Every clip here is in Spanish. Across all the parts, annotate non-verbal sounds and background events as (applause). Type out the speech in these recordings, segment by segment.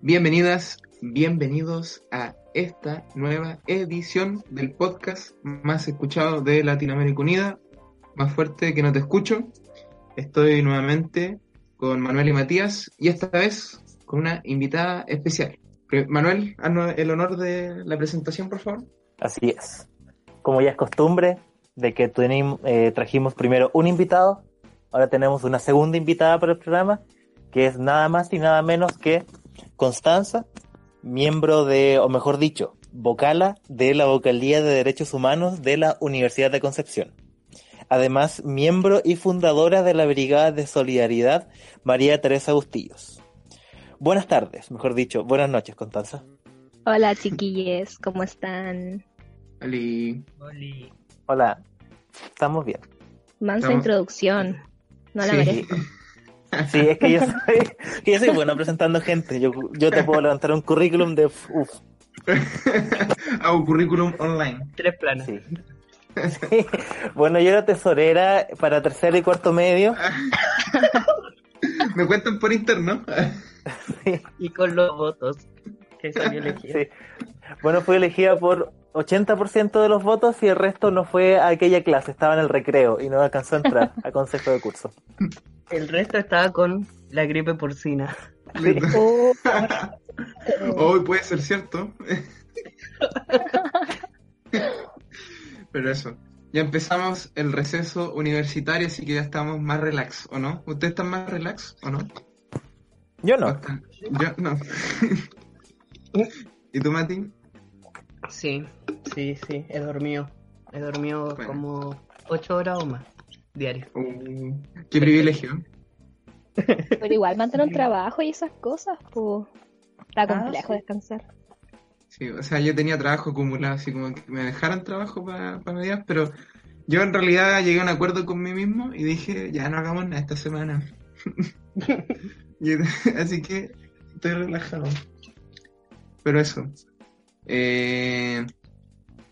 Bienvenidas, bienvenidos a esta nueva edición del podcast más escuchado de Latinoamérica Unida, más fuerte que no te escucho. Estoy nuevamente con Manuel y Matías y esta vez con una invitada especial. Manuel, haznos el honor de la presentación, por favor. Así es. Como ya es costumbre, de que eh, trajimos primero un invitado, ahora tenemos una segunda invitada para el programa, que es nada más y nada menos que Constanza, miembro de, o mejor dicho, vocala de la Vocalía de Derechos Humanos de la Universidad de Concepción. Además, miembro y fundadora de la Brigada de Solidaridad María Teresa Bustillos. Buenas tardes, mejor dicho, buenas noches, Constanza. Hola, chiquilles, ¿cómo están? Hola. Hola, estamos bien. Mansa introducción, no la merezco. (laughs) Sí, es que yo soy, yo soy bueno presentando gente. Yo, yo te puedo levantar un currículum de uf. A (laughs) un currículum online. Tres planos. Sí. (laughs) Bueno, yo era tesorera para tercero y cuarto medio. Me cuentan por interno. Sí. Y con los votos que salió elegida. Sí. Bueno, fui elegida por 80% de los votos y el resto no fue a aquella clase, estaba en el recreo y no alcanzó a entrar a consejo de curso. El resto estaba con la gripe porcina. (laughs) (laughs) Hoy puede ser cierto. (laughs) Pero eso. Ya empezamos el receso universitario, así que ya estamos más relax, ¿o no? ¿Ustedes están más relax o no? Yo no. Yo no. ¿Y tú, Mati? Sí, sí, sí, he dormido. He dormido como ocho horas o más diario. Uh, qué privilegio. (laughs) Pero igual mantener un trabajo y esas cosas, pues está ah, complejo descansar. Sí, o sea, yo tenía trabajo acumulado, así como que me dejaran trabajo para pa medias, pero yo en realidad llegué a un acuerdo con mí mismo y dije, ya no hagamos nada esta semana. (laughs) (laughs) así que estoy relajado. Pero eso. Eh,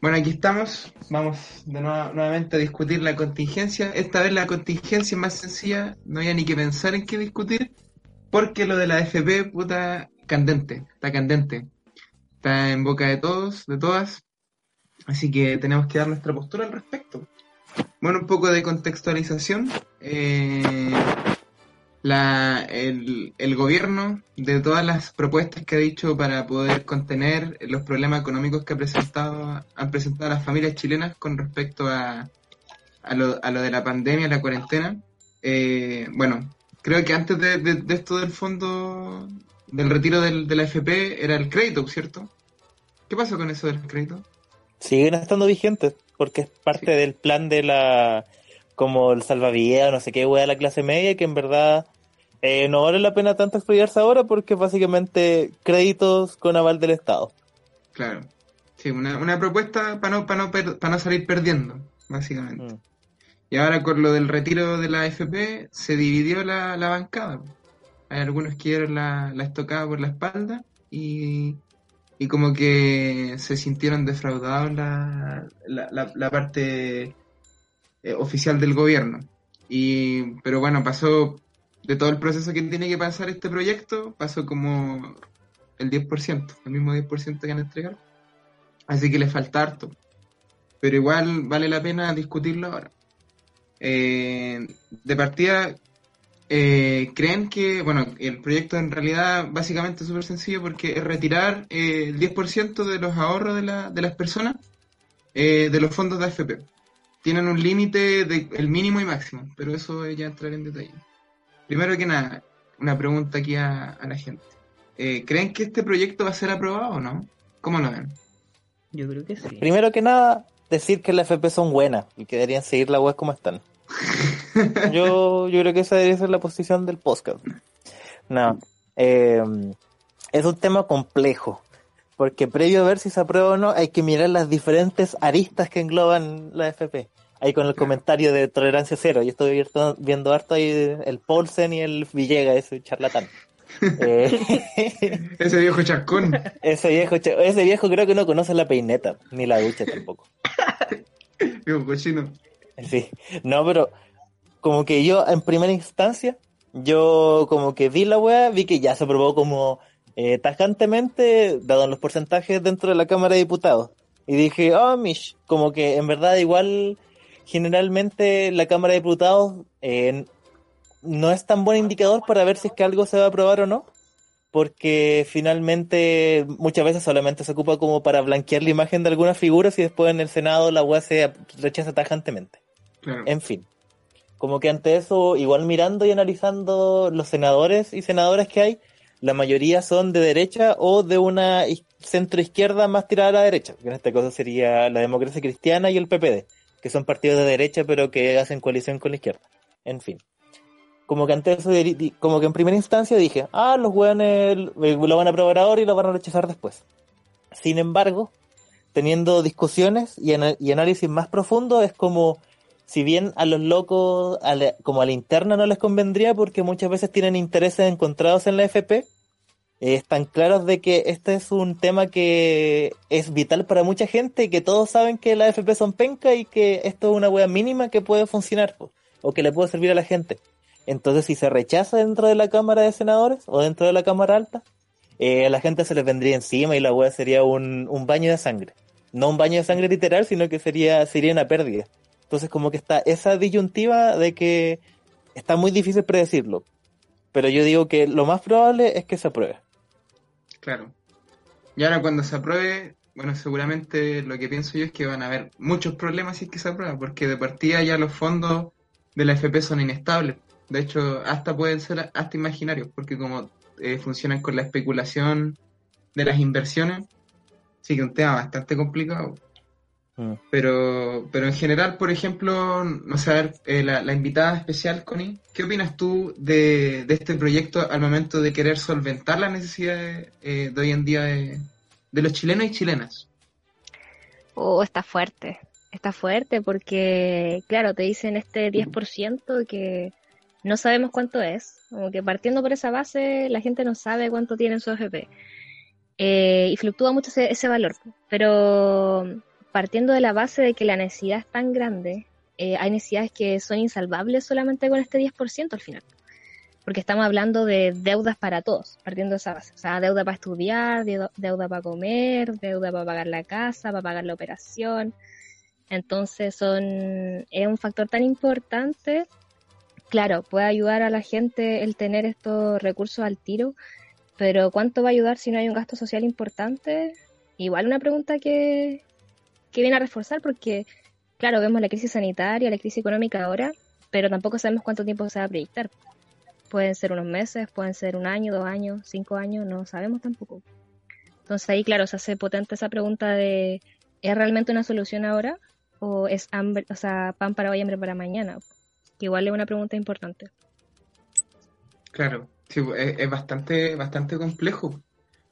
bueno, aquí estamos. Vamos de nuevo, nuevamente a discutir la contingencia. Esta vez la contingencia es más sencilla. No había ni que pensar en qué discutir. Porque lo de la FP, puta, candente. Está candente. Está en boca de todos, de todas. Así que tenemos que dar nuestra postura al respecto. Bueno, un poco de contextualización. Eh, la, el, el, gobierno de todas las propuestas que ha dicho para poder contener los problemas económicos que ha presentado, han presentado las familias chilenas con respecto a, a, lo, a lo de la pandemia, la cuarentena. Eh, bueno, creo que antes de, de, esto del fondo, del retiro del, de la FP, era el crédito, ¿cierto? ¿Qué pasó con eso del crédito? Siguen estando vigentes, porque es parte del plan de la como el salvavidas, no sé qué, wea de la clase media, que en verdad eh, no vale la pena tanto estudiarse ahora porque básicamente créditos con aval del Estado. Claro. Sí, una, una propuesta para no, para no, para no salir perdiendo, básicamente. Mm. Y ahora con lo del retiro de la AFP se dividió la, la bancada. Hay algunos que dieron la, la estocada por la espalda y, y como que se sintieron defraudados la, la, la, parte eh, oficial del gobierno. Y, pero bueno, pasó de todo el proceso que tiene que pasar este proyecto, pasó como el 10%, el mismo 10% que han entregado. Así que le falta harto. Pero igual vale la pena discutirlo ahora. Eh, de partida, eh, creen que, bueno, el proyecto en realidad básicamente es súper sencillo porque es retirar eh, el 10% de los ahorros de, la, de las personas de los fondos de AFP. Tienen un límite de el mínimo y máximo, pero eso ya entraré en detalle. Primero que nada, una pregunta aquí a, la gente. Eh, ¿Creen que este proyecto va a ser aprobado o no? ¿Cómo lo ven? Yo creo que sí. Primero que nada, decir que las FP son buenas y que deberían seguir la web como están. (laughs) yo, yo creo que esa debería ser la posición del podcast. No, eh, es un tema complejo, porque previo a ver si se aprueba o no, hay que mirar las diferentes aristas que engloban la FP ahí con el comentario de tolerancia cero. Yo estoy viendo harto ahí el Paulsen y el Villega, ese charlatán. (laughs) Eh, ese viejo chascón. Ese viejo, ese viejo creo que no conoce la peineta, ni la ducha tampoco. (laughs) viejo cochino. Sí, no, pero como que yo en primera instancia, yo como que vi la weá, vi que ya se aprobó como eh, tajantemente, dado los porcentajes dentro de la Cámara de Diputados. Y dije, oh, Mish, como que en verdad igual generalmente la Cámara de Diputados eh, no es tan buen indicador para ver si es que algo se va a aprobar o no, porque finalmente muchas veces solamente se ocupa como para blanquear la imagen de algunas figuras y después en el Senado la UA se rechaza tajantemente. En fin, como que ante eso, igual mirando y analizando los senadores y senadoras que hay, la mayoría son de derecha o de una centro izquierda más tirada a la derecha, que en este caso sería la democracia cristiana y el PPD, que son partidos de derecha pero que hacen coalición con la izquierda. En fin como que antes como que en primera instancia dije, ah, los weones lo van a aprobar ahora y lo van a rechazar después. Sin embargo, teniendo discusiones y, análisis más profundo, es como, si bien a los locos, como a la interna no les convendría porque muchas veces tienen intereses encontrados en la FP, están claros de que este es un tema que es vital para mucha gente y que todos saben que la FP son penca y que esto es una wea mínima que puede funcionar o que le puede servir a la gente. Entonces, si se rechaza dentro de la Cámara de Senadores o dentro de la Cámara Alta, eh, la gente se les vendría encima y la wea sería un, baño de sangre. No un baño de sangre literal, sino que sería, sería una pérdida. Entonces, como que está esa disyuntiva de que está muy difícil predecirlo. Pero yo digo que lo más probable es que se apruebe. Claro. Y ahora cuando se apruebe, bueno, seguramente lo que pienso yo es que van a haber muchos problemas si es que se aprueba, porque de partida ya los fondos de la FP son inestables. De hecho, hasta pueden ser hasta imaginarios, porque como eh, funcionan con la especulación de las inversiones, sí que un tema bastante complicado. Mm. Pero, pero en general, por ejemplo, no sé, eh, la, invitada especial, Connie, ¿qué opinas tú de, este proyecto al momento de querer solventar las necesidades eh, de hoy en día de, de los chilenos y chilenas? Oh, está fuerte, está fuerte porque, claro, te dicen este 10% que no sabemos cuánto es. Como que partiendo por esa base, la gente no sabe cuánto tiene en su AFP. Eh, y fluctúa mucho ese, valor. Pero partiendo de la base de que la necesidad es tan grande, eh, hay necesidades que son insalvables solamente con este 10% al final. Porque estamos hablando de deudas para todos, partiendo de esa base. O sea, deuda para estudiar, deuda para comer, deuda para pagar la casa, para pagar la operación. Entonces son, es un factor tan importante claro, puede ayudar a la gente el tener estos recursos al tiro, pero ¿cuánto va a ayudar si no hay un gasto social importante? Igual una pregunta que, que viene a reforzar porque, claro, vemos la crisis sanitaria, la crisis económica ahora, pero tampoco sabemos cuánto tiempo se va a proyectar. Pueden ser unos meses, pueden ser un año, dos años, cinco años, no sabemos tampoco. Entonces ahí, claro, se hace potente esa pregunta de ¿es realmente una solución ahora? ¿O es hambre, o sea, pan para hoy, hambre para mañana? igual es una pregunta importante. Claro, sí, es, bastante, bastante complejo,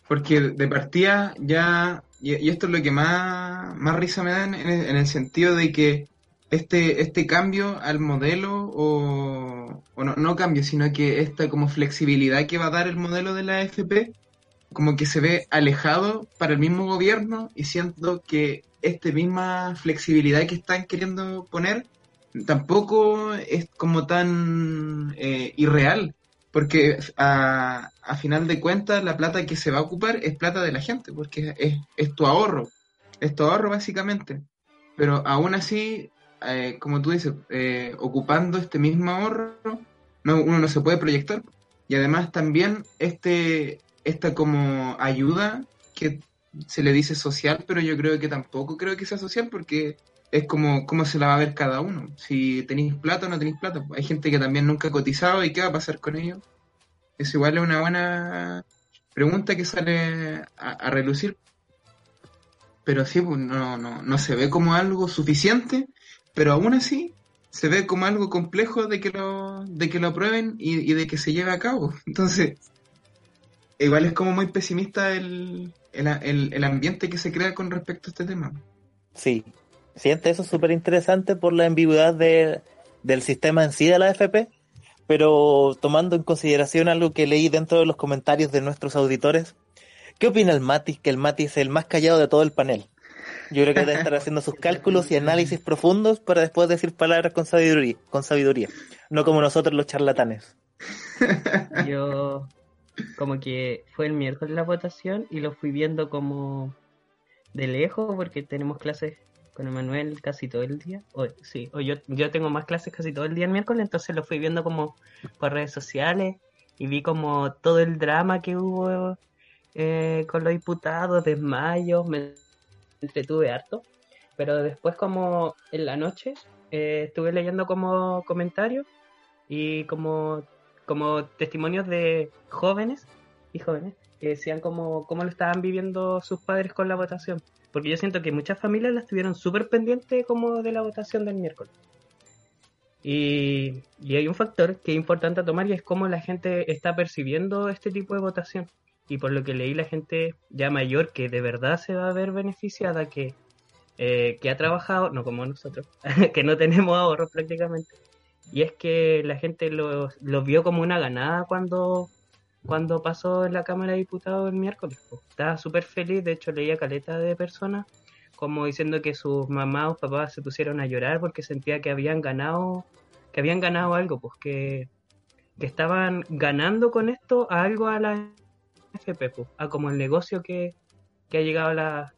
porque de partida ya, y, esto es lo que más, más risa me da en, el sentido de que este, este cambio al modelo, o, no, no, cambio, sino que esta como flexibilidad que va a dar el modelo de la AFP, como que se ve alejado para el mismo gobierno y siento que esta misma flexibilidad que están queriendo poner tampoco es como tan eh, irreal, porque a, a, final de cuentas la plata que se va a ocupar es plata de la gente, porque es, es tu ahorro, es tu ahorro básicamente. Pero aún así, eh, como tú dices, eh, ocupando este mismo ahorro, no, uno no se puede proyectar. Y además también este, esta como ayuda que se le dice social, pero yo creo que tampoco creo que sea social porque es como cómo se la va a ver cada uno. Si tenéis plata o no tenéis plata. Hay gente que también nunca ha cotizado y qué va a pasar con ellos. Es igual es una buena pregunta que sale a, relucir. Pero sí, pues no, no, no se ve como algo suficiente, pero aún así se ve como algo complejo de que lo, de que lo aprueben y, de que se lleve a cabo. (laughs) Entonces, igual es como muy pesimista el, el, el ambiente que se crea con respecto a este tema. Sí, siente eso súper interesante por la ambigüedad de, del sistema en sí de la AFP, pero tomando en consideración algo que leí dentro de los comentarios de nuestros auditores, ¿qué opina el Mati? Que el Mati es el más callado de todo el panel. Yo creo que debe estar haciendo sus cálculos y análisis profundos para después decir palabras con sabiduría, con sabiduría no como nosotros los charlatanes. (laughs) Yo, como que fue el miércoles la votación y lo fui viendo como de lejos porque tenemos clases con Emanuel casi todo el día. O, sí, o yo, yo tengo más clases casi todo el día el miércoles, entonces lo fui viendo como por redes sociales y vi como todo el drama que hubo eh, con los diputados, desmayos, me entretuve harto. Pero después como en la noche eh, estuve leyendo como comentarios y como, como testimonios de jóvenes y jóvenes que decían como cómo lo estaban viviendo sus padres con la votación. Porque yo siento que muchas familias la estuvieron súper pendientes como de la votación del miércoles. Y, y, hay un factor que es importante tomar y es cómo la gente está percibiendo este tipo de votación. Y por lo que leí, la gente ya mayor que de verdad se va a ver beneficiada, que, eh, que ha trabajado, no como nosotros, (laughs) que no tenemos ahorros prácticamente. Y es que la gente lo, lo vio como una ganada cuando, cuando pasó en la Cámara de Diputados el miércoles. Estaba súper feliz, de hecho leía caleta de personas como diciendo que sus mamás o papás se pusieron a llorar porque sentía que habían ganado, que habían ganado algo, pues que, que estaban ganando con esto a algo a la FP, pues, a como el negocio que, que ha llegado la,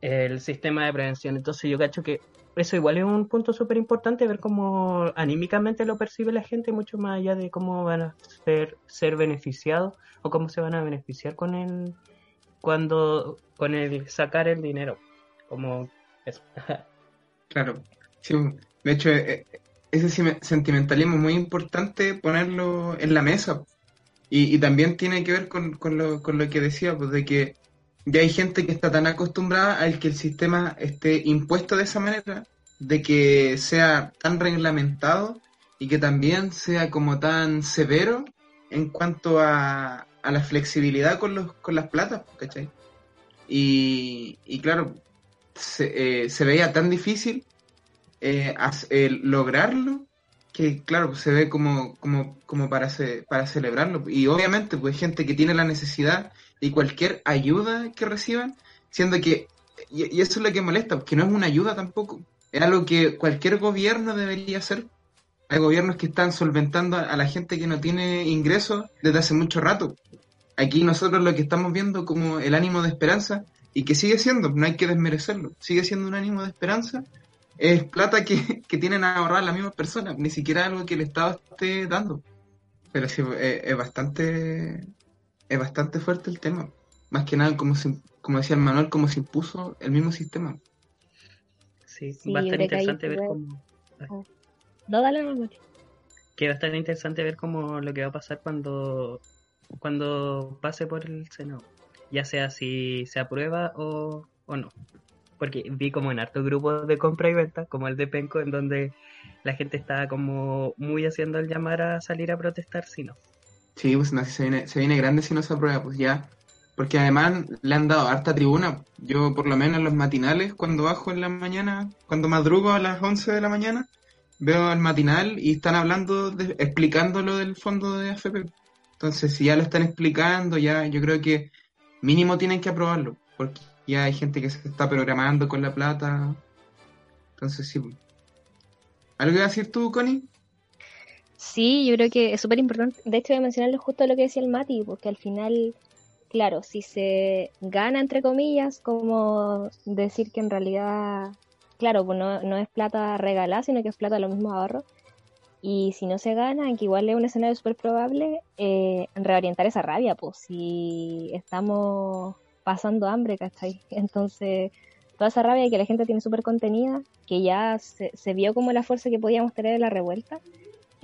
el sistema de prevención. Entonces yo cacho que eso igual es un punto súper importante, ver cómo anímicamente lo percibe la gente, mucho más allá de cómo van a ser, ser beneficiados o cómo se van a beneficiar con el, cuando, con el sacar el dinero como eso. (laughs) claro, sí, de hecho, eh, ese sentimentalismo es muy importante ponerlo en la mesa. Y, también tiene que ver con, lo, con lo que decía, pues de que ya hay gente que está tan acostumbrada al que el sistema esté impuesto de esa manera, de que sea tan reglamentado y que también sea como tan severo en cuanto a, a la flexibilidad con, los, con las platas, ¿cachai? Y, y claro, se, eh, veía tan difícil eh, lograrlo que claro, se ve como, como, como para, para celebrarlo. Y obviamente, pues gente que tiene la necesidad y cualquier ayuda que reciban, siendo que, y, eso es lo que molesta, que no es una ayuda tampoco, es algo que cualquier gobierno debería hacer. Hay gobiernos que están solventando a la gente que no tiene ingresos desde hace mucho rato. Aquí nosotros lo que estamos viendo como el ánimo de esperanza y que sigue siendo, no hay que desmerecerlo, sigue siendo un ánimo de esperanza, es plata que, (laughs) que tienen a ahorrar las mismas personas, ni siquiera algo que el Estado esté dando. Pero sí, es, bastante es bastante fuerte el tema. Más que nada, como, como decía el Manuel, como se impuso el mismo sistema. Sí, va a estar interesante ver cómo... Oh. No, dale, Que va a estar interesante ver cómo lo que va a pasar cuando, cuando pase por el Senado ya sea si se aprueba o, no. Porque vi como en hartos grupos de compra y venta, como el de Penco, en donde la gente está como muy haciendo el llamar a salir a protestar si no. Sí, pues se, viene, se viene grande si no se aprueba, pues ya. Porque además le han dado harta tribuna. Yo por lo menos en los matinales, cuando bajo en la mañana, cuando madrugo a las 11 de la mañana, veo el matinal y están hablando, de, explicando lo del fondo de AFP. Entonces, si ya lo están explicando, ya yo creo que mínimo tienen que aprobarlo, porque ya hay gente que se está programando con la plata. Entonces, sí. ¿Algo que decir tú, Connie? Sí, yo creo que es súper importante. De hecho, voy a mencionarle justo lo que decía el Mati, porque al final, claro, si se gana, entre comillas, como decir que en realidad, claro, pues no, no es plata regalada, sino que es plata de los mismos ahorros. Y si no se gana, que igual es un escenario súper probable, eh, reorientar esa rabia, pues si estamos pasando hambre, ¿cachai? (laughs) Entonces, toda esa rabia que la gente tiene súper contenida, que ya se, vio como la fuerza que podíamos tener en la revuelta,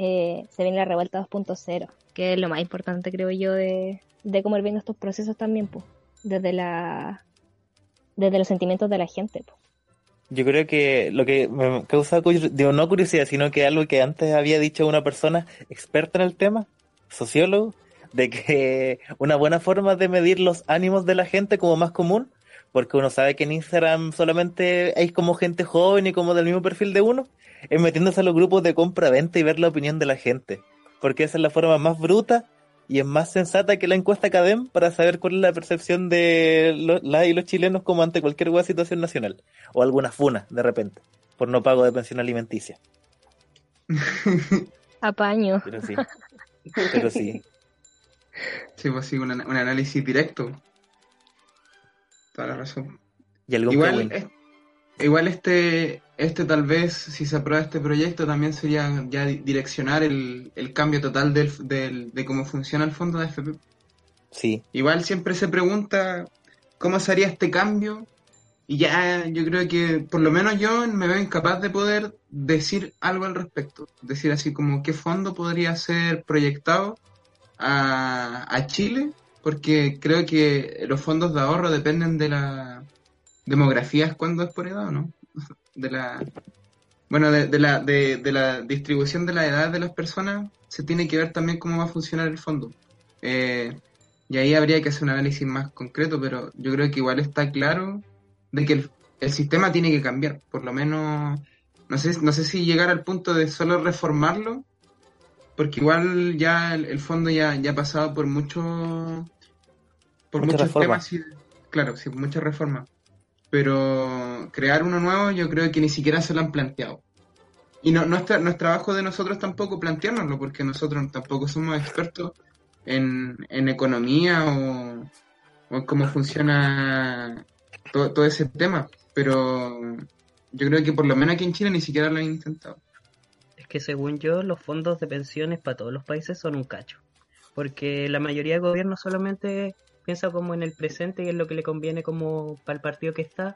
eh, se viene la revuelta 2.0, que es lo más importante, creo yo, de, de cómo ir viendo estos procesos también, pues, desde, la, desde los sentimientos de la gente, pues yo creo que lo que me causa, digo, no curiosidad, sino que algo que antes había dicho una persona experta en el tema, sociólogo, de que una buena forma de medir los ánimos de la gente como más común, porque uno sabe que en Instagram solamente hay como gente joven y como del mismo perfil de uno, es metiéndose a los grupos de compra-venta y ver la opinión de la gente, porque esa es la forma más bruta y es más sensata que la encuesta CADEM para saber cuál es la percepción de la y los chilenos como ante cualquier buena situación nacional. O alguna funa, de repente, por no pago de pensión alimenticia. (laughs) Apaño. Pero sí. Pero sí. Sí, pues sí, un, un análisis directo. Toda la razón. Y algún Igual, es- igual este, este tal vez, si se aprueba este proyecto, también sería ya di- direccionar el, el cambio total del, del- de cómo funciona el fondo de AFP. Sí, Igual siempre se pregunta cómo se haría este cambio y ya yo creo que por lo menos yo me veo incapaz de poder decir algo al respecto. Decir así como qué fondo podría ser proyectado a, a Chile, porque creo que los fondos de ahorro dependen de la demografía, es cuando es por edad, ¿o ¿no? (laughs) De la, bueno, de, la, de, de la distribución de la edad de las personas, se tiene que ver también cómo va a funcionar el fondo. Eh, y ahí habría que hacer un análisis más concreto, pero yo creo que igual está claro de que el, el sistema tiene que cambiar. Por lo menos, no sé, no sé si llegar al punto de solo reformarlo, porque igual ya el, el fondo ya, ya ha pasado por mucho, por Mucha muchos reforma. temas. y- claro, sí, muchas reformas. Pero crear uno nuevo yo creo que ni siquiera se lo han planteado. Y no, no, es, no es trabajo de nosotros tampoco planteárnoslo, porque nosotros tampoco somos expertos en, en economía o, o en cómo funciona todo, todo ese tema. Pero yo creo que por lo menos aquí en Chile ni siquiera lo han intentado. Que según yo, los fondos de pensiones para todos los países son un cacho. Porque la mayoría de gobiernos solamente piensa como en el presente y en lo que le conviene como para el partido que está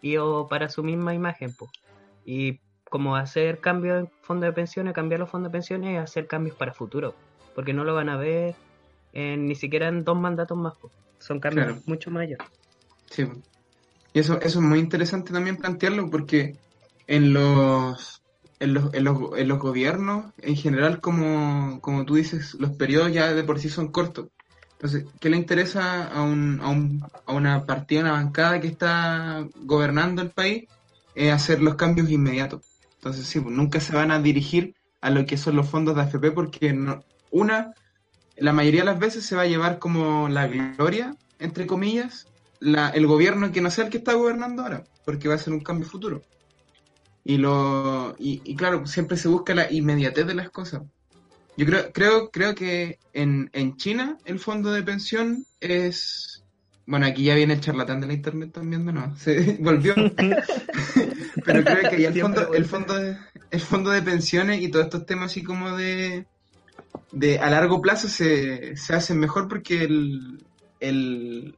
y o para su misma imagen. po. Y como hacer cambios en fondos de pensiones, cambiar los fondos de pensiones y hacer cambios para futuro. Porque no lo van a ver en- ni siquiera en dos mandatos más. po. Son cambios Claro. mucho mayores. Sí. Y eso, eso es muy interesante también plantearlo porque en los, en los, en los, en los gobiernos, en general, como, como tú dices, los periodos ya de por sí son cortos. Entonces, ¿qué le interesa a, un, a, un, a una partida, una bancada que está gobernando el país? Eh, hacer los cambios inmediatos. Entonces, sí, pues, nunca se van a dirigir a lo que son los fondos de AFP porque no, una, la mayoría de las veces se va a llevar como la gloria, entre comillas, la, el gobierno que no sea el que está gobernando ahora, porque va a ser un cambio futuro. Y lo y, y claro, siempre se busca la inmediatez de las cosas. Yo creo creo creo que en, en China el fondo de pensión es bueno, aquí ya viene el charlatán de la internet también, ¿no? Se (laughs) volvió. (laughs) Pero creo que ya el fondo, el fondo de, el fondo de pensiones y todos estos temas así como de de a largo plazo se, se hacen mejor porque el, el,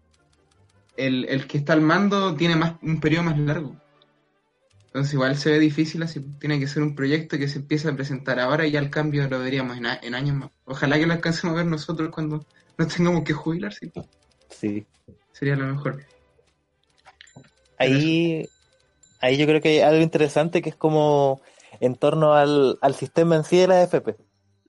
el, el que está al mando tiene más un periodo más largo. Entonces igual se ve difícil así. Tiene que ser un proyecto que se empiece a presentar ahora y ya el cambio lo veríamos en, a- en años más. Ojalá que lo alcancemos a ver nosotros cuando nos tengamos que jubilar, sí. sí. Sería lo mejor. Ahí, ahí yo creo que hay algo interesante que es como en torno al, al sistema en sí de la FP.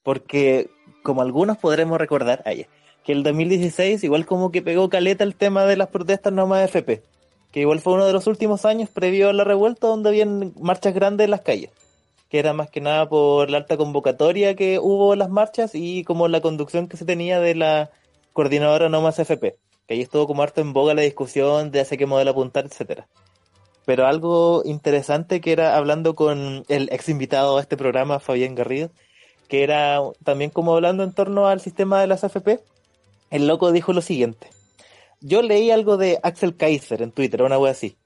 Porque como algunos podremos recordar, ah, ya, que el 2016 igual como que pegó caleta el tema de las protestas no más FP. Que igual fue uno de los últimos años previo a la revuelta donde habían marchas grandes en las calles. Que era más que nada por la alta convocatoria que hubo en las marchas y como la conducción que se tenía de la coordinadora no más FP que ahí estuvo como harto en boga la discusión de hacia qué modelo apuntar, etcétera. Pero algo interesante que era hablando con el ex invitado a este programa, Fabián Garrido, que era también como hablando en torno al sistema de las AFP, el loco dijo lo siguiente. Yo leí algo de Axel Kaiser en Twitter, una wea así.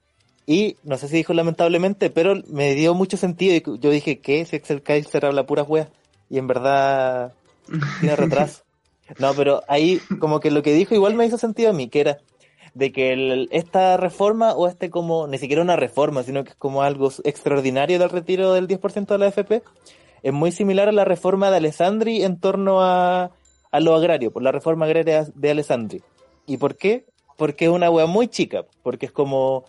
Y no sé si dijo lamentablemente, pero me dio mucho sentido. Y yo dije, ¿qué? Si Axel Kaiser habla puras weas. Y en verdad tiene retraso. (laughs) No, pero ahí como que lo que dijo igual me hizo sentido a mí, que era de que el- esta reforma o este como, ni siquiera una reforma, sino que es como algo extraordinario del retiro del 10% de la FP, es muy similar a la reforma de Alessandri en torno a, a lo agrario, por la reforma agraria de Alessandri. ¿Y por qué? Porque es una wea muy chica, porque es como,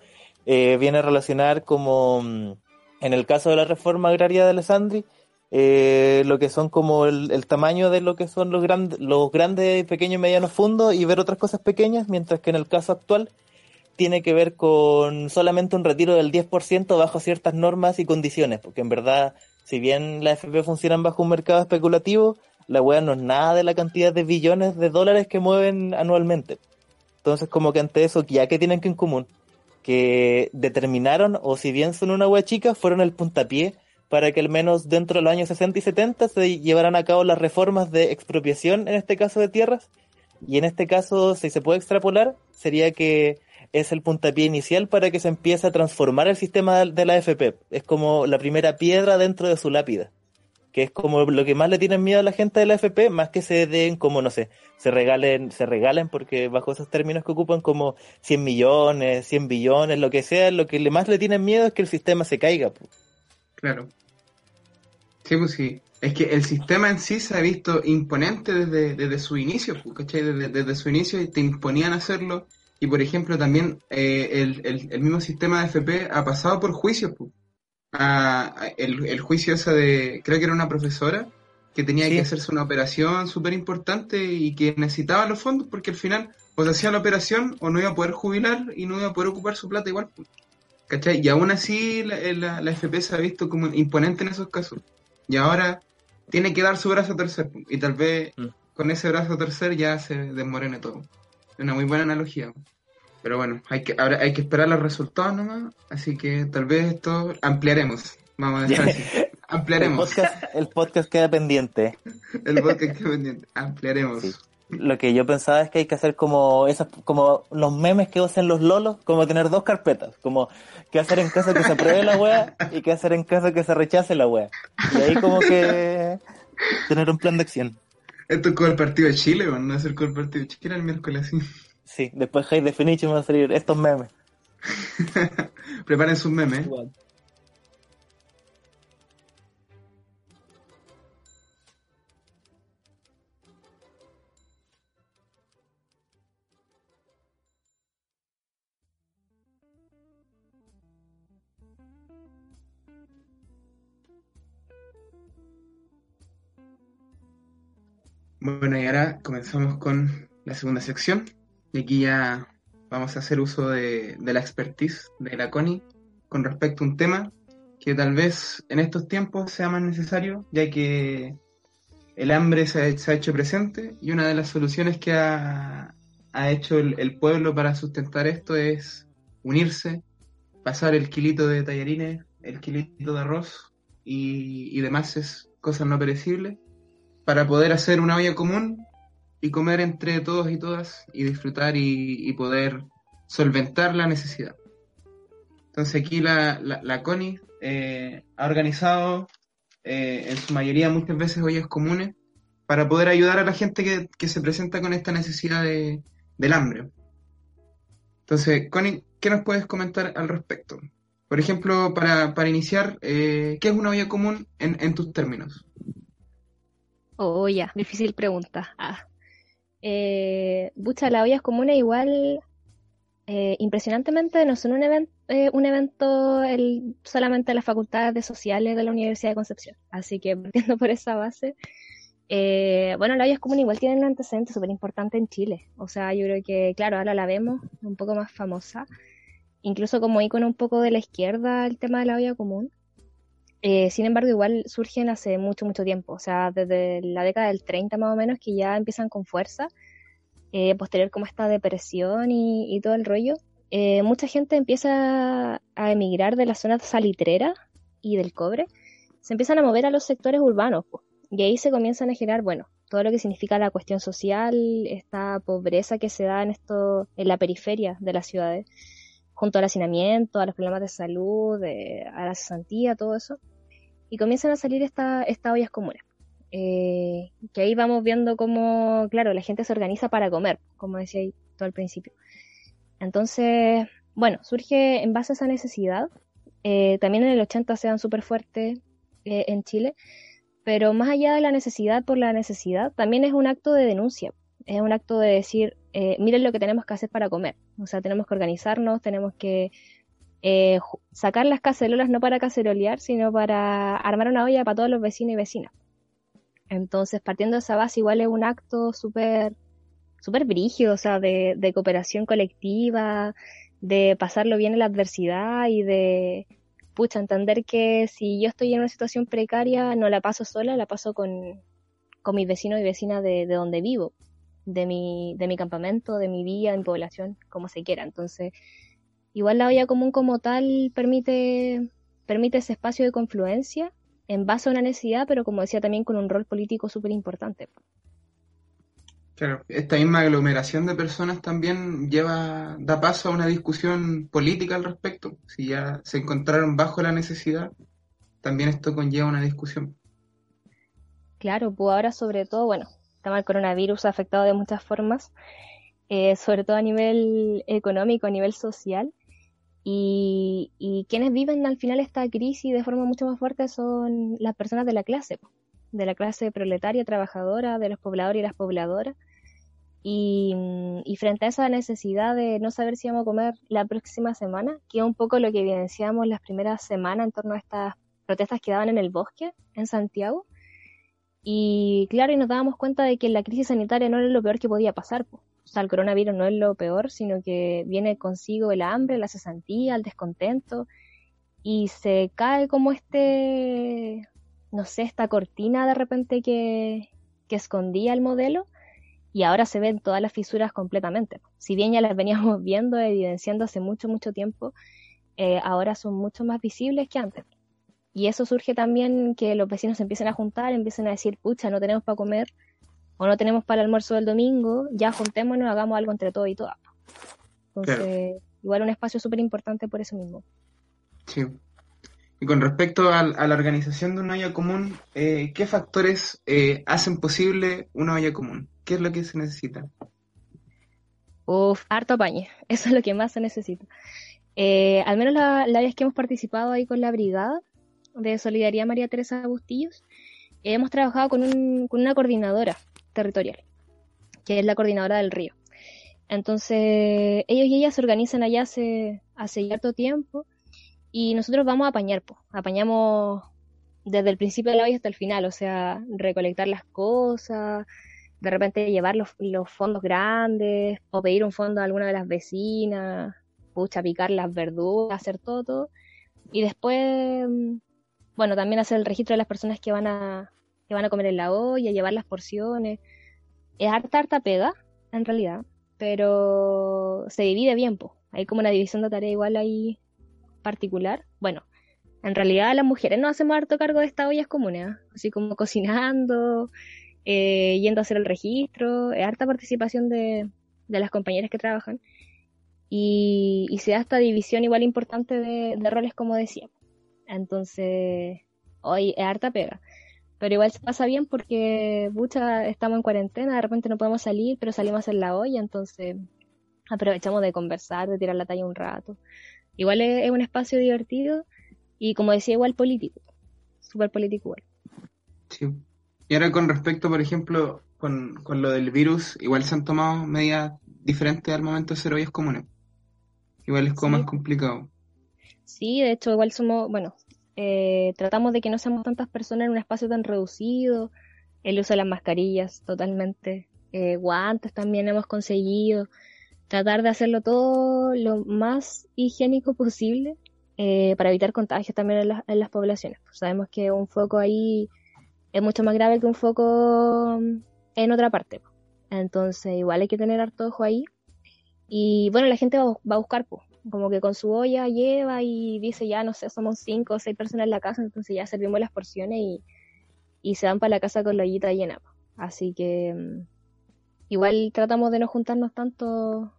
eh, viene a relacionar como, mm, en el caso de la reforma agraria de Alessandri, eh, lo que son como el, tamaño de lo que son los, grandes los grandes, pequeños y medianos fondos y ver otras cosas pequeñas, mientras que en el caso actual tiene que ver con solamente un retiro del 10% bajo ciertas normas y condiciones, porque en verdad, si bien las FP funcionan bajo un mercado especulativo, la wea no es nada de la cantidad de billones de dólares que mueven anualmente. Entonces, como que ante eso, ya que tienen que en común, que determinaron, o si bien son una wea chica, fueron el puntapié para que al menos dentro de los años 60 y 70 se llevaran a cabo las reformas de expropiación, en este caso de tierras, Y en este caso, si se puede extrapolar, sería que es el puntapié inicial para que se empiece a transformar el sistema de la FP. Es como la primera piedra dentro de su lápida. Que es como lo que más le tienen miedo a la gente de la FP, más que se den como, no sé, se regalen, se regalen porque bajo esos términos que ocupan como 100 millones, 100 billones, lo que sea, lo que más le tienen miedo es que el sistema se caiga. Claro. Sí, pues sí. Es que el sistema en sí se ha visto imponente desde, desde su inicio, ¿cachai? Desde, su inicio te imponían hacerlo. Y por ejemplo, también eh, el, el, mismo sistema de FP ha pasado por juicios. El, el, juicio ese de, creo que era una profesora, que tenía que hacerse una operación súper importante y que necesitaba los fondos porque al final o se hacía la operación o no iba a poder jubilar y no iba a poder ocupar su plata igual. ¿Cachai? Y aún así la, la FP se ha visto como imponente en esos casos. Y ahora tiene que dar su brazo tercer. Y tal vez mm. con ese brazo tercer ya se desmorene todo. Es una muy buena analogía. Pero bueno, hay que, ahora hay que esperar los resultados nomás. Así que tal vez esto ampliaremos. Vamos a dejar así. (laughs) Ampliaremos. El podcast, queda pendiente. (laughs) el podcast queda pendiente. Ampliaremos. Lo que yo pensaba es que hay que hacer como esas, como los memes que usan los lolos, como tener dos carpetas, como qué hacer en caso que se apruebe la wea y qué hacer en caso que se rechace la wea. Y ahí como que tener un plan de acción. Esto es con el partido de Chile, ¿o no es el partido de Chile el miércoles así. Sí, después High Definition va a salir estos memes. (laughs) Preparen sus memes. Bueno, y ahora comenzamos con la segunda sección. Y aquí ya vamos a hacer uso de, la expertise de la CONI con respecto a un tema que tal vez en estos tiempos sea más necesario, ya que el hambre se ha, hecho presente y una de las soluciones que ha, hecho el, pueblo para sustentar esto es unirse, pasar el kilito de tallarines, el kilito de arroz y, y demás es cosas no perecibles para poder hacer una olla común y comer entre todos y todas y disfrutar y, poder solventar la necesidad. Entonces aquí la, la, CONI eh, ha organizado eh, en su mayoría muchas veces ollas comunes para poder ayudar a la gente que, se presenta con esta necesidad de, del hambre. Entonces, Connie, ¿qué nos puedes comentar al respecto? Por ejemplo, para, para iniciar, eh, ¿qué es una olla común en, en tus términos? Oh, ya, difícil pregunta. Ah. Eh, bucha, las ollas comunes igual, eh, impresionantemente, no son un, evento eh, un evento el, solamente de las facultades de sociales de la Universidad de Concepción. Así que (laughs) partiendo por esa base, eh, bueno, las ollas comunes igual tienen un antecedente súper importante en Chile. O sea, yo creo que, claro, ahora la vemos un poco más famosa. Incluso como icono un poco de la izquierda el tema de la olla común. Eh, sin embargo, igual surgen hace mucho, mucho tiempo, o sea, desde la década del 30 más o menos, que ya empiezan con fuerza, eh, posterior como esta depresión y, todo el rollo. Eh, mucha gente empieza a emigrar de la zona salitrera y del cobre, se empiezan a mover a los sectores urbanos, y ahí se comienzan a generar, bueno, todo lo que significa la cuestión social, esta pobreza que se da en esto, en la periferia de las ciudades, junto al hacinamiento, a los problemas de salud, a la cesantía, todo eso y comienzan a salir estas ollas comunes. Eh, que ahí vamos viendo cómo, claro, la gente se organiza para comer, como decía ahí todo al principio. Entonces, bueno, surge en base a esa necesidad. Eh, también en el 80 se dan súper fuertes eh, en Chile, pero más allá de la necesidad por la necesidad, también es un acto de denuncia, es un acto de decir, miren lo que tenemos que hacer para comer, o sea, tenemos que organizarnos, tenemos que eh, sacar las cacerolas no para cacerolear, sino para armar una olla para todos los vecinos y vecinas. Entonces, partiendo de esa base, igual es un acto súper súper brígido, o sea, de, cooperación colectiva, de pasarlo bien en la adversidad y de, pucha, entender que si yo estoy en una situación precaria, no la paso sola, la paso con, con mis vecinos y vecinas de, de donde vivo, de mi, de mi campamento, de mi villa, de mi población, como se quiera. Entonces, Igual la olla común como tal permite, permite ese espacio de confluencia en base a una necesidad, pero como decía también con un rol político súper importante. Claro, esta misma aglomeración de personas también lleva, da paso a una discusión política al respecto. Si ya se encontraron bajo la necesidad, también esto conlleva una discusión. Claro, pues ahora sobre todo, bueno, el coronavirus ha afectado de muchas formas, eh, sobre todo a nivel económico, a nivel social. Y, quienes viven al final esta crisis de forma mucho más fuerte son las personas de la clase, de la clase proletaria, trabajadora, de los pobladores y las pobladoras. Y, frente a esa necesidad de no saber si vamos a comer la próxima semana, que es un poco lo que evidenciamos las primeras semanas en torno a estas protestas que daban en el bosque, en Santiago, y claro, y nos dábamos cuenta de que la crisis sanitaria no era lo peor que podía pasar. O sea, el coronavirus no es lo peor, sino que viene consigo el hambre, la cesantía, el descontento, y se cae como este, no sé, esta cortina de repente que, que escondía el modelo, y ahora se ven todas las fisuras completamente. Si bien ya las veníamos (laughs) viendo, evidenciando hace mucho, mucho tiempo, eh, ahora son mucho más visibles que antes. Y eso surge también que los vecinos se empiecen a juntar, empiecen a decir, pucha, no tenemos para comer o no tenemos para el almuerzo del domingo, ya juntémonos, hagamos algo entre todos y todas. Entonces, igual un espacio súper importante por eso mismo. Sí. Y con respecto a, la organización de una olla común, eh, ¿qué factores eh, hacen posible una olla común? ¿Qué es lo que se necesita? Uf, harto apañe. (laughs) Eso es lo que más se necesita. Eh, al menos la, la, vez que hemos participado ahí con la brigada, de Solidaridad María Teresa Bustillos, hemos trabajado con, un, con una coordinadora territorial, que es la coordinadora del río. Entonces, ellos y ellas se organizan allá hace, hace cierto tiempo y nosotros vamos a apañar, pues. apañamos desde el principio de la olla hasta el final, o sea, recolectar las cosas, de repente llevar los, fondos grandes o pedir un fondo a alguna de las vecinas, pucha, picar las verduras, hacer todo, todo. Y después bueno, también hacer el registro de las personas que van a, que van a comer en la olla, llevar las porciones. Es harta, harta pega, en realidad, pero se divide bien, pues. Hay como una división de tarea igual ahí particular. Bueno, en realidad las mujeres no hacemos harto cargo de estas ollas comunes, ¿eh? así como (laughs) cocinando, eh, yendo a hacer el registro, es harta participación de, de las compañeras que trabajan. Y, y, se da esta división igual importante de, de roles, como decía. Entonces, hoy es harta pega. Pero igual se pasa bien porque, mucha, estamos en cuarentena, de repente no podemos salir, pero salimos en la olla, entonces aprovechamos de conversar, de tirar la talla un rato. Igual es, un espacio divertido y, como decía, igual político. Súper político igual. Sí. Y ahora con respecto, por ejemplo, con, con lo del virus, igual se han tomado medidas diferentes al momento de hacer ollas comunes. Igual es como más complicado. Sí, de hecho, igual somos, bueno, eh, tratamos de que no seamos tantas personas en un espacio tan reducido, el uso de las mascarillas totalmente, eh, guantes también hemos conseguido, tratar de hacerlo todo lo más higiénico posible eh, para evitar contagios también en, las poblaciones. Pues sabemos que un foco ahí es mucho más grave que un foco en otra parte. Entonces, igual hay que tener harto ojo ahí. Y bueno, la gente va, va a buscar, pues, como que con su olla lleva y dice ya, no sé, somos cinco o seis personas en la casa, entonces ya servimos las porciones y, y se van para la casa con la ollita llena. Así que mm, igual tratamos de no juntarnos tanto,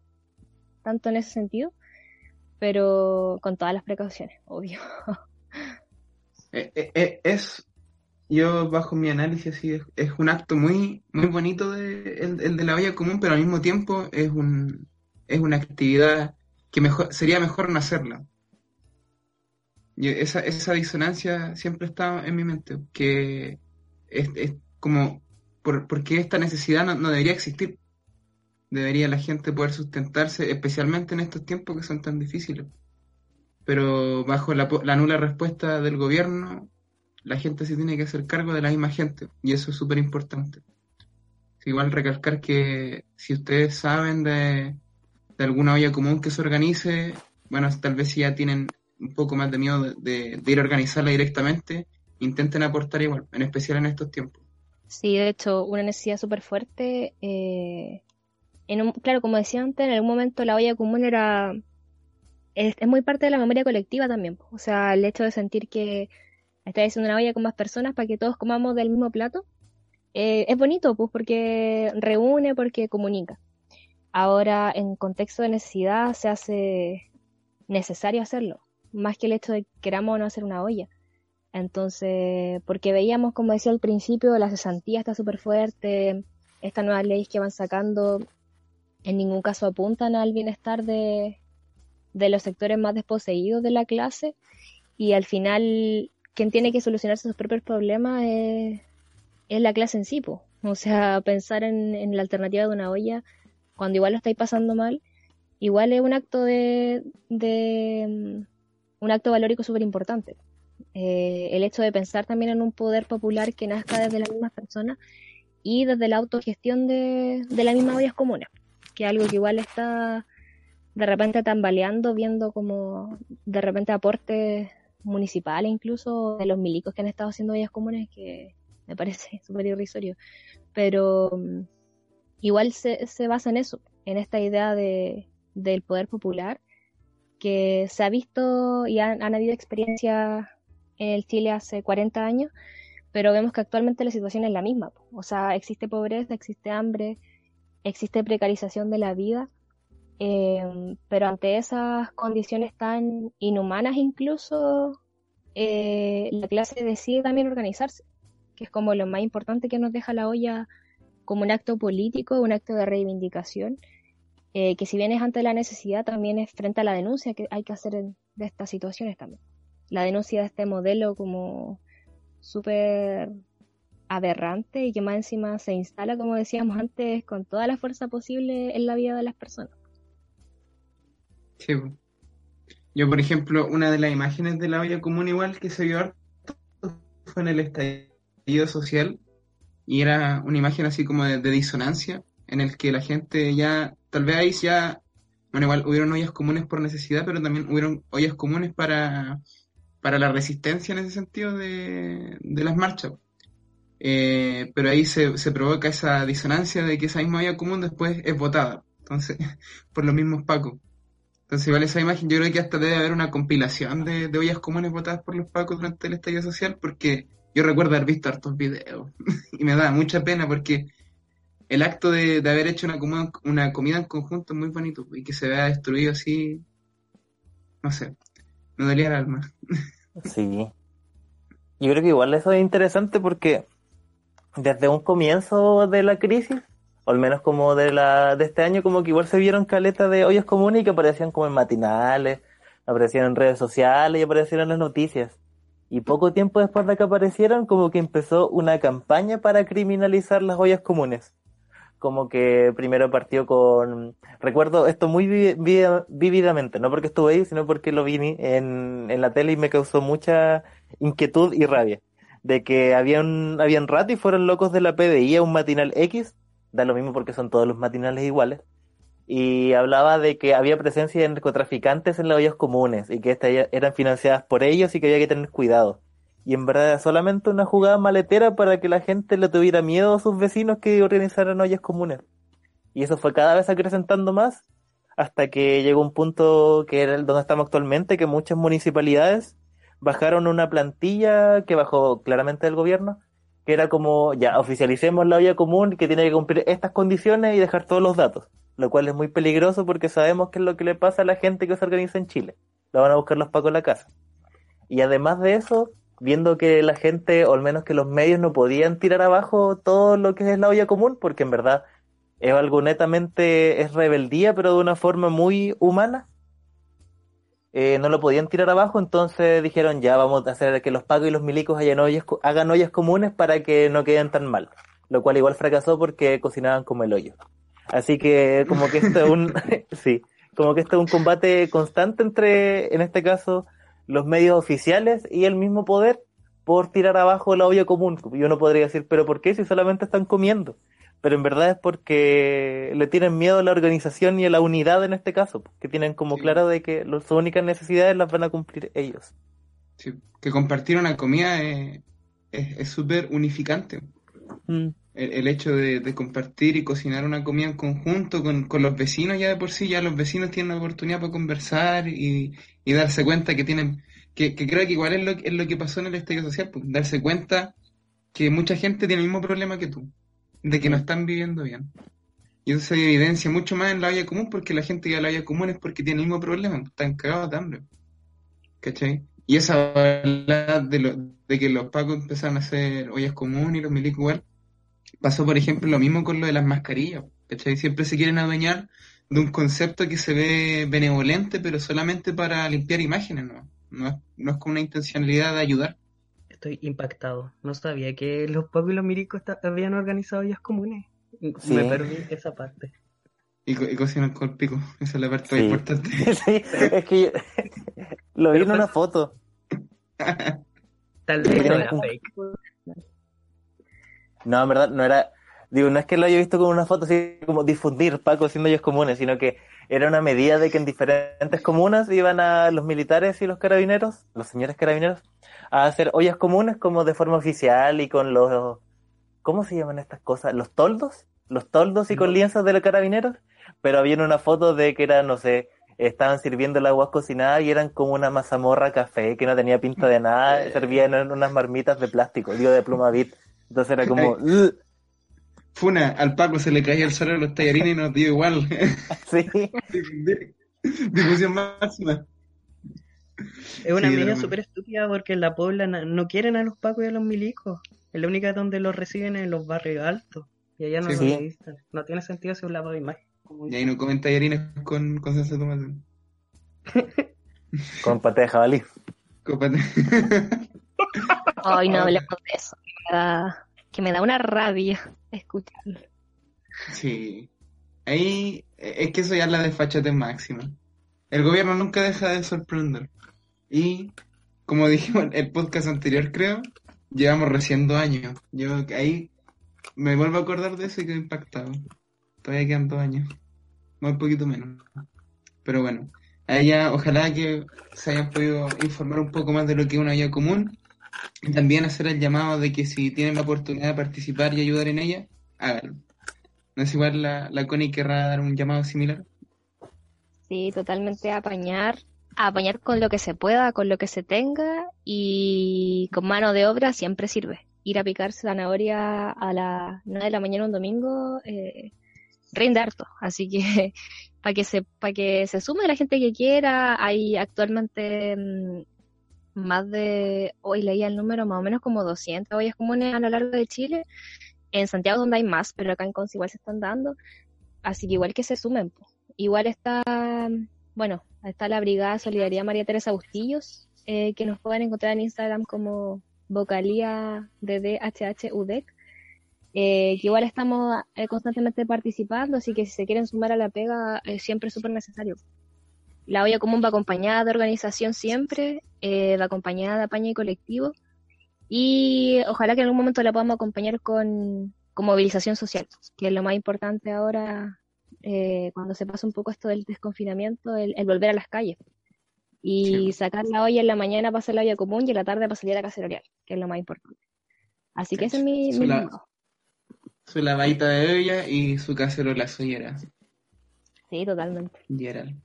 tanto en ese sentido, pero con todas las precauciones, (laughs) obvio. Eh, eh, eh, es, yo bajo mi análisis, es, un acto muy, muy bonito de, el, el de la olla común, pero al mismo tiempo es un, es una actividad que sería mejor no hacerla. Y esa, esa disonancia siempre está en mi mente, que es, como, por, porque esta necesidad no, debería existir. Debería la gente poder sustentarse, especialmente en estos tiempos que son tan difíciles. Pero bajo la, la nula respuesta del gobierno, la gente se tiene que hacer cargo de la misma gente, y eso es súper importante. Igual recalcar que si ustedes saben de, de alguna olla común que se organice, bueno, tal vez si ya tienen un poco más de miedo de, ir a organizarla directamente, intenten aportar igual, en especial en estos tiempos. Sí, de hecho, una necesidad súper fuerte. Eh, en claro, como decía antes, en algún momento la olla común era. Es, muy parte de la memoria colectiva también. O sea, el hecho de sentir que está haciendo una olla con más personas para que todos comamos del mismo plato eh, es bonito, pues, porque reúne, porque comunica. Ahora, en contexto de necesidad, se hace necesario hacerlo, más que el hecho de que queramos no hacer una olla. Entonces, porque veíamos, como decía al principio, la cesantía está súper fuerte, estas nuevas leyes que van sacando en ningún caso apuntan al bienestar de, los sectores más desposeídos de la clase y al final quien tiene que solucionar sus propios problemas es, la clase en sí. O sea, pensar en, la alternativa de una olla cuando igual lo estáis pasando mal, igual es un acto de, mm, un acto valórico súper importante. Eh, el hecho de pensar también en un poder popular que nazca desde las mismas personas y desde la autogestión de, de las mismas ollas comunes, que es algo que igual está de repente tambaleando, viendo como de repente aportes municipales incluso de los milicos que han estado haciendo ollas comunes, que me parece (laughs) súper irrisorio. Pero mm, igual se, se, basa en eso, en esta idea de, del poder popular, que se ha visto y han, han habido experiencias en el Chile hace 40 años, pero vemos que actualmente la situación es la misma. O sea, existe pobreza, existe hambre, existe precarización de la vida Em, pero ante esas condiciones tan inhumanas incluso, eh, la clase decide también organizarse, que es como lo más importante que nos deja la olla como un acto político, un acto de reivindicación, eh, que si bien es ante la necesidad, también es frente a la denuncia que hay que hacer de estas situaciones también. La denuncia de este modelo como súper aberrante y que más encima se instala, como decíamos antes, con toda la fuerza posible en la vida de las personas. Sí. Yo, por ejemplo, una de las imágenes de la olla común igual que se vio fue en el estallido social y era una imagen así como de, disonancia en el que la gente ya, tal vez ahí ya, bueno, igual hubieron ollas comunes por necesidad, pero también hubieron ollas comunes para, para la resistencia en ese sentido de, las marchas. Eh, pero ahí se, se provoca esa disonancia de que esa misma olla común después es votada, entonces, (laughs) por los mismos pacos. Entonces, igual esa imagen, yo creo que hasta debe haber una compilación de, de ollas comunes votadas por los pacos durante el estallido social, porque yo recuerdo haber visto hartos videos (laughs) y me da mucha pena porque el acto de, haber hecho una, comida, una comida en conjunto es muy bonito y que se vea destruido así, no sé, me dolía el alma. (laughs) Sí. Yo creo que igual eso es interesante porque desde un comienzo de la crisis o al menos como de la de este año, como que igual se vieron caletas de ollas comunes y que aparecían como en matinales, aparecían en redes sociales y aparecieron en las noticias. Y poco tiempo después de que aparecieron, como que empezó una campaña para criminalizar las ollas comunes. Como que primero partió con... Recuerdo esto muy vividamente, no porque estuve ahí, sino porque lo vi en, en la tele y me causó mucha inquietud y rabia. De que habían, habían rato y fueron locos de la PDI a un matinal X da lo mismo porque son todos los matinales iguales, y hablaba de que había presencia de narcotraficantes en las ollas comunes y que estas eran financiadas por ellos y que había que tener cuidado. Y en verdad era solamente una jugada maletera para que la gente le tuviera miedo a sus vecinos que organizaran ollas comunes. Y eso fue cada vez acrecentando más hasta que llegó un punto que era donde estamos actualmente, que muchas municipalidades bajaron una plantilla que bajó claramente del gobierno que era como, ya, oficialicemos la olla común que tiene que cumplir estas condiciones y dejar todos los datos, lo cual es muy peligroso porque sabemos que es lo que le pasa a la gente que se organiza en Chile. Lo van a buscar los pacos en la casa. Y además de eso, viendo que la gente, o al menos que los medios no podían tirar abajo todo lo que es la olla común, porque en verdad es algo netamente, es rebeldía, pero de una forma muy humana, eh, no lo podían tirar abajo, entonces dijeron ya vamos a hacer que los pagos y los milicos ollas, hagan ollas comunes para que no queden tan mal, lo cual igual fracasó porque cocinaban como el hoyo. Así que como que esto es un, (laughs) sí, como que esto es un combate constante entre, en este caso, los medios oficiales y el mismo poder por tirar abajo la olla común. Y uno podría decir, pero ¿por qué si solamente están comiendo? pero en verdad es porque le tienen miedo a la organización y a la unidad en este caso, que tienen como claro de que sus únicas necesidades las van a cumplir ellos. Sí, que compartir una comida es súper unificante. Mm. El, hecho de, compartir y cocinar una comida en conjunto con, los vecinos, ya de por sí, ya los vecinos tienen la oportunidad para conversar y, darse cuenta que tienen, que, creo que igual es lo, es lo que pasó en el estadio social, pues, darse cuenta que mucha gente tiene el mismo problema que tú, de que no están viviendo bien. Y eso se evidencia mucho más en la olla común porque la gente que va a la olla común es porque tiene el mismo problema, están cagados de hambre. ¿Cachai? Y esa habla de, lo, de que los pacos empezaron a hacer ollas comunes y los milicos igual, pasó por ejemplo lo mismo con lo de las mascarillas. ¿Cachai? Siempre se quieren adueñar de un concepto que se ve benevolente, pero solamente para limpiar imágenes, ¿no? No es, no es con una intencionalidad de ayudar. Estoy impactado. No sabía que los pacos y los milicos habían organizado ollas comunes. Me perdí esa parte. Y, y cocinan con el pico. Esa es la parte más importante. (laughs) sí, es que yo (laughs) lo vi en una foto. (laughs) Tal vez era fake. No, en verdad no era. Digo, no es que lo haya visto como una foto así como difundir Paco haciendo ollas comunes, sino que era una medida de que en diferentes comunas iban a los militares y los carabineros, los señores carabineros, a hacer ollas comunes como de forma oficial y con los. ¿Cómo se llaman estas cosas? ¿Los toldos? Los toldos y con lienzos de los carabineros pero había una foto de que era, no sé, estaban sirviendo el agua cocinada y eran como una mazamorra café que no tenía pinta de nada, (laughs) servían en unas marmitas de plástico, digo de pluma bit. Entonces era como... Funa, al Paco se le caía el suelo los tallarines y nos dio igual. (laughs) Sí. (laughs) Difusión máxima. Es una sí, medida súper estúpida porque en la Puebla no quieren a los Pacos y a los milicos. Es la única donde los reciben en los barrios altos. Y allá no sí. los necesitan. No tiene sentido ese un lavado de imagen. Y ahí no comen tallarines con, con salsa de tomate. con pate de jabalí. Con. Ay, no (laughs) hablemos de eso. Que me da una rabia escucharlo. Sí. Ahí es que eso ya es la desfachate máxima. El gobierno nunca deja de sorprender. Y, como dijimos en el podcast anterior, creo, llevamos recién dos años. Yo ahí me vuelvo a acordar de eso y quedo impactado. Todavía quedan dos años. Un poquito menos. Pero bueno, a ella ojalá que se hayan podido informar un poco más de lo que es una vida común. También hacer el llamado de que si tienen la oportunidad de participar y ayudar en ella, háganlo. ¿No es igual la, la Connie querrá dar un llamado similar? Sí, totalmente apañar, apañar con lo que se pueda, con lo que se tenga y con mano de obra siempre sirve. Ir a picar zanahoria a las 9 de la mañana un domingo eh, rinde harto. Así que (laughs) para que se para que se sume la gente que quiera, hay actualmente mmm, más de, hoy leía el número, más o menos como 200 ollas comunes a lo largo de Chile. En Santiago donde hay más, pero acá en Cons igual se están dando. Así que igual que se sumen. Po. Igual está, bueno, está la Brigada Solidaridad María Teresa Bustillos, eh, que nos pueden encontrar en Instagram como vocalía de DHHUDEC eh, que igual estamos eh, constantemente participando, así que si se quieren sumar a la pega, eh, siempre es súper necesario. La olla común va acompañada de organización siempre, va acompañada de apaño y colectivo, y ojalá que en algún momento la podamos acompañar con, con movilización social, que es lo más importante ahora, cuando se pasa un poco esto del desconfinamiento, el, el volver a las calles. Y sí. sacar la olla en la mañana para hacer la olla común y en la tarde para salir a caceroliar, que es lo más importante. Así que ese es mi, mi su lavadita de olla y su cacerola soyera. Sí, totalmente. Gerald.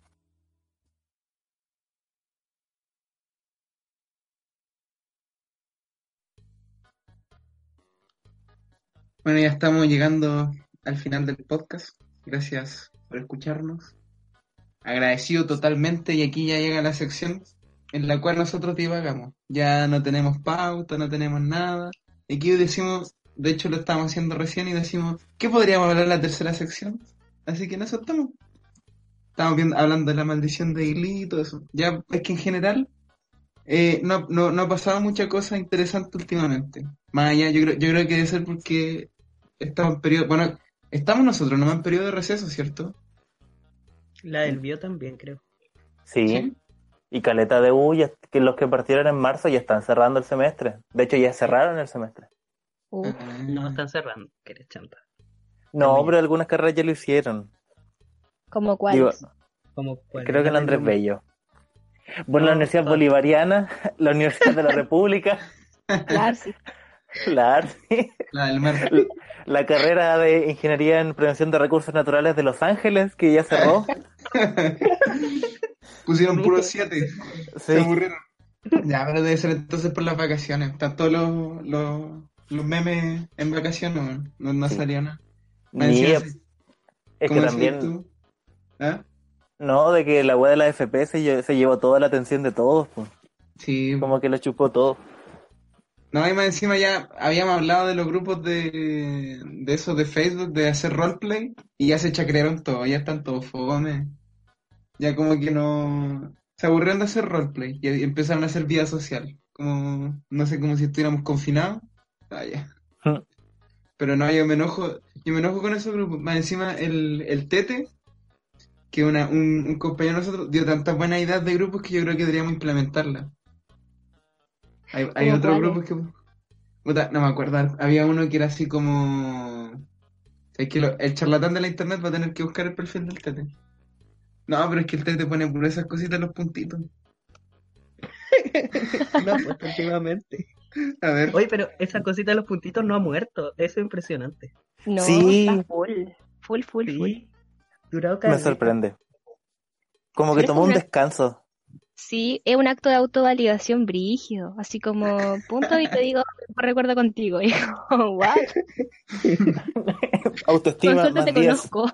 Bueno, ya estamos llegando al final del podcast. Gracias por escucharnos. Agradecido totalmente y aquí ya llega la sección en la cual nosotros divagamos. Ya no tenemos pauta, no tenemos nada. Aquí decimos de hecho, lo estamos haciendo recién y decimos, ¿qué podríamos hablar en la tercera sección? Así que eso estamos. Estamos viendo, hablando de la maldición de Ili y todo eso. Ya es que en general eh, no, no, no ha pasado mucha cosa interesante últimamente. Más allá, yo creo, yo creo que debe ser porque estamos en periodo. Bueno, estamos nosotros, no en periodo de receso, ¿cierto? La del bio también, creo. Sí. ¿Sí? Y Caleta de U, ya, que los que partieron en marzo ya están cerrando el semestre. De hecho, ya cerraron el semestre. Uh. No, están cerrando, que eres chanta. No, También. pero algunas carreras ya lo hicieron. ¿Como cuáles? ¿Como cuál? Creo que el Andrés Bello. Bueno, no, la Universidad no. Bolivariana, (laughs) la Universidad de la República. La ARSI. La. (laughs) La del mar. La, la carrera de Ingeniería en Prevención de Recursos Naturales de Los Ángeles, que ya cerró. (laughs) Pusieron puros siete. Sí. Se aburrieron. Ya, pero debe ser entonces por las vacaciones. Están todos los, los los memes en vacaciones, no, no, Sí. salía nada. Ni es, es ¿cómo que también, tú? ¿Ah? no, de que la web de la FP se, lle- se llevó toda la atención de todos, pues. Sí, como que lo chupó todo. No, y más encima ya habíamos hablado de los grupos de, de esos de Facebook, de hacer roleplay, y ya se chacrearon todos, ya están todos fogones. Ya como que no... Se aburrieron de hacer roleplay y empezaron a hacer vida social. Como, no sé, como si estuviéramos confinados. Ah, ya. Hmm. (laughs) Pero no, yo me enojo, yo me enojo con esos grupos. Más encima el, el Tete, que una, un, un compañero de nosotros dio tantas buenas ideas de grupos que yo creo que deberíamos implementarlas. Hay, hay ¿Cómo otros cuáles? grupos que... No me acuerdo, había uno que era así como... Es que lo- el charlatán de la internet va a tener que buscar el perfil del Tete. No, pero es que el Tete pone por esas cositas los puntitos. (laughs) No, pues, últimamente. A ver, Oye, pero esa cosita de los puntitos no ha muerto. Eso es impresionante. No, Sí. está full. Full, full, full. Sí. Durado Me sorprende. Como que tomó un descanso. Sí, es un acto de autovalidación brígido, así como punto y te digo, (laughs) recuerdo contigo. (laughs) Y como, what? (laughs) Con Autoestima suerte más te 10. conozco.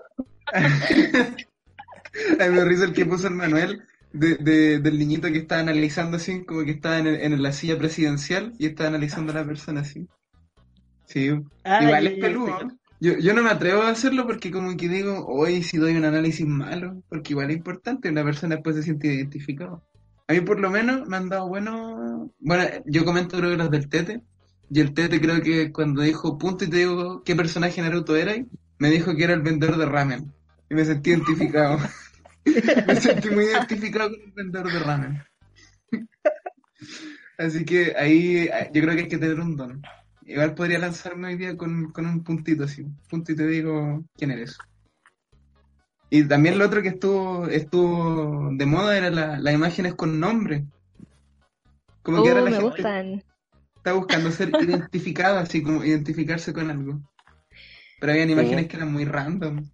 Ay, me risa el que puso el Manuel de, de- del niñito que estaba analizando así, como que estaba en, el- en la silla presidencial y estaba analizando a la persona así. Sí, igual es peludo. Yo, yo no me atrevo a hacerlo porque como que digo, hoy si doy un análisis malo, porque igual es importante, una persona después se siente identificado. A mí por lo menos me han dado bueno, bueno, yo comento creo que los del Tete, y el Tete creo que cuando dijo punto y te digo qué personaje Naruto era, me dijo que era el vendedor de ramen. Y me sentí identificado. (laughs) me sentí muy identificado con el vendedor de ramen. Así que ahí yo creo que hay que tener un don. Igual podría lanzarme hoy día con, con un puntito así. Punto y te digo quién eres. Y también lo otro que estuvo estuvo de moda era la- las imágenes con nombre. Como que Oh, ahora la me gente gustan. está buscando ser (laughs) identificada, así como identificarse con algo. Pero habían imágenes que eran muy random.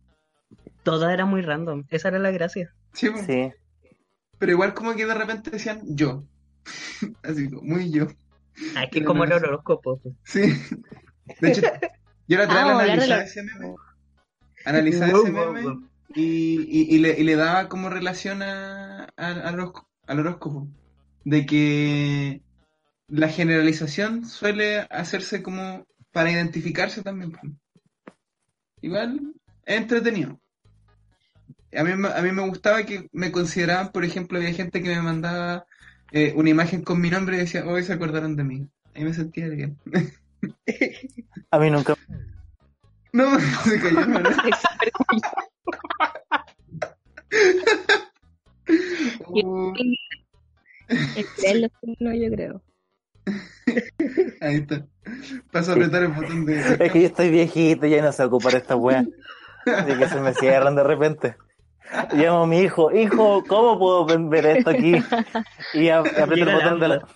Todo era muy random. Esa era la gracia. Sí, po. Sí. pero igual como que de repente decían yo. (laughs) Así como, muy yo. Ah, es que como el horóscopo. pues. Sí. De hecho, yo la otra (laughs) Ah, vez vamos a hablar de analizaba la- ese meme. Analizaba ese meme. Y, y, y le, y le daba como relación a, a- al, horóscopo, al horóscopo. De que la generalización suele hacerse como para identificarse también. Igual es entretenido. A mí, a mí me gustaba que me consideraban, por ejemplo, había gente que me mandaba eh, una imagen con mi nombre y decía, hoy se acordaron de mí. Ahí me sentía bien. (laughs) A mí nunca. (laughs) No, (laughs) se cayó el los signos, yo creo. ahí está. Paso a apretar el botón de. Es que yo estoy viejito y ya no sé ocupar esta wea. Así que se me cierran de repente. Llamo a mi hijo, hijo, ¿cómo puedo ver esto aquí? Y (laughs) aprieto el botón de la,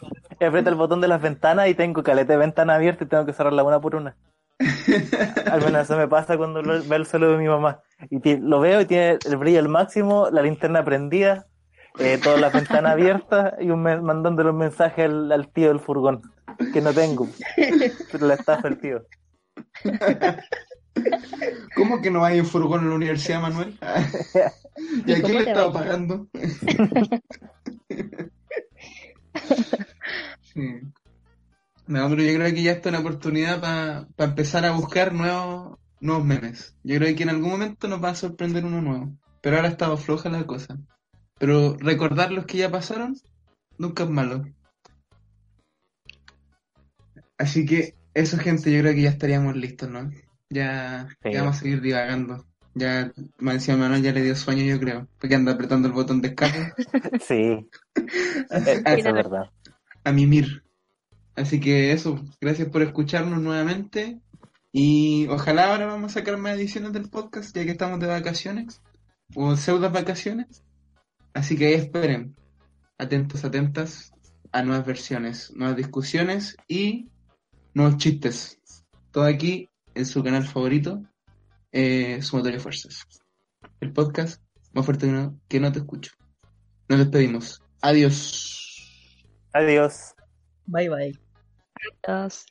aprieto el botón de las ventanas y tengo caleta de ventana abierta y tengo que cerrarla una por una. Al menos eso me pasa cuando lo- veo el suelo de mi mamá. Y ti- lo veo y tiene el brillo al máximo, la linterna prendida, eh, todas las ventanas abiertas y un me- mandándole un mensaje al, al tío del furgón, que no tengo. Pero la estafa el tío. ¿Cómo que no hay un furgón en la universidad, Manuel? ¿Y a ¿Y quién le estaba pagando? (laughs) Sí. No, pero yo creo que ya está una oportunidad para empezar a buscar nuevos, nuevos memes. Yo creo que en algún momento nos va a sorprender uno nuevo. Pero ahora ha estado floja la cosa. Pero recordar los que ya pasaron nunca es malo. Así que eso, gente, yo creo que ya estaríamos listos, ¿no? Ya, Sí. ya vamos a seguir divagando. Ya, me decía Manuel, ya le dio sueño, yo creo. Porque anda apretando el botón de escape (laughs) Sí, (laughs) e- eso es verdad. a mimir. Así que eso, gracias por escucharnos nuevamente. Y ojalá ahora vamos a sacar más ediciones del podcast, ya que estamos de vacaciones. O pseudo vacaciones. Así que ahí esperen. Atentos, atentas a nuevas versiones, nuevas discusiones y nuevos chistes. Todo aquí en su canal favorito, eh, Sumatoria Fuerzas. El podcast más fuerte que no, que no te escucho. Nos despedimos. Adiós. Adiós. Bye bye. Adiós.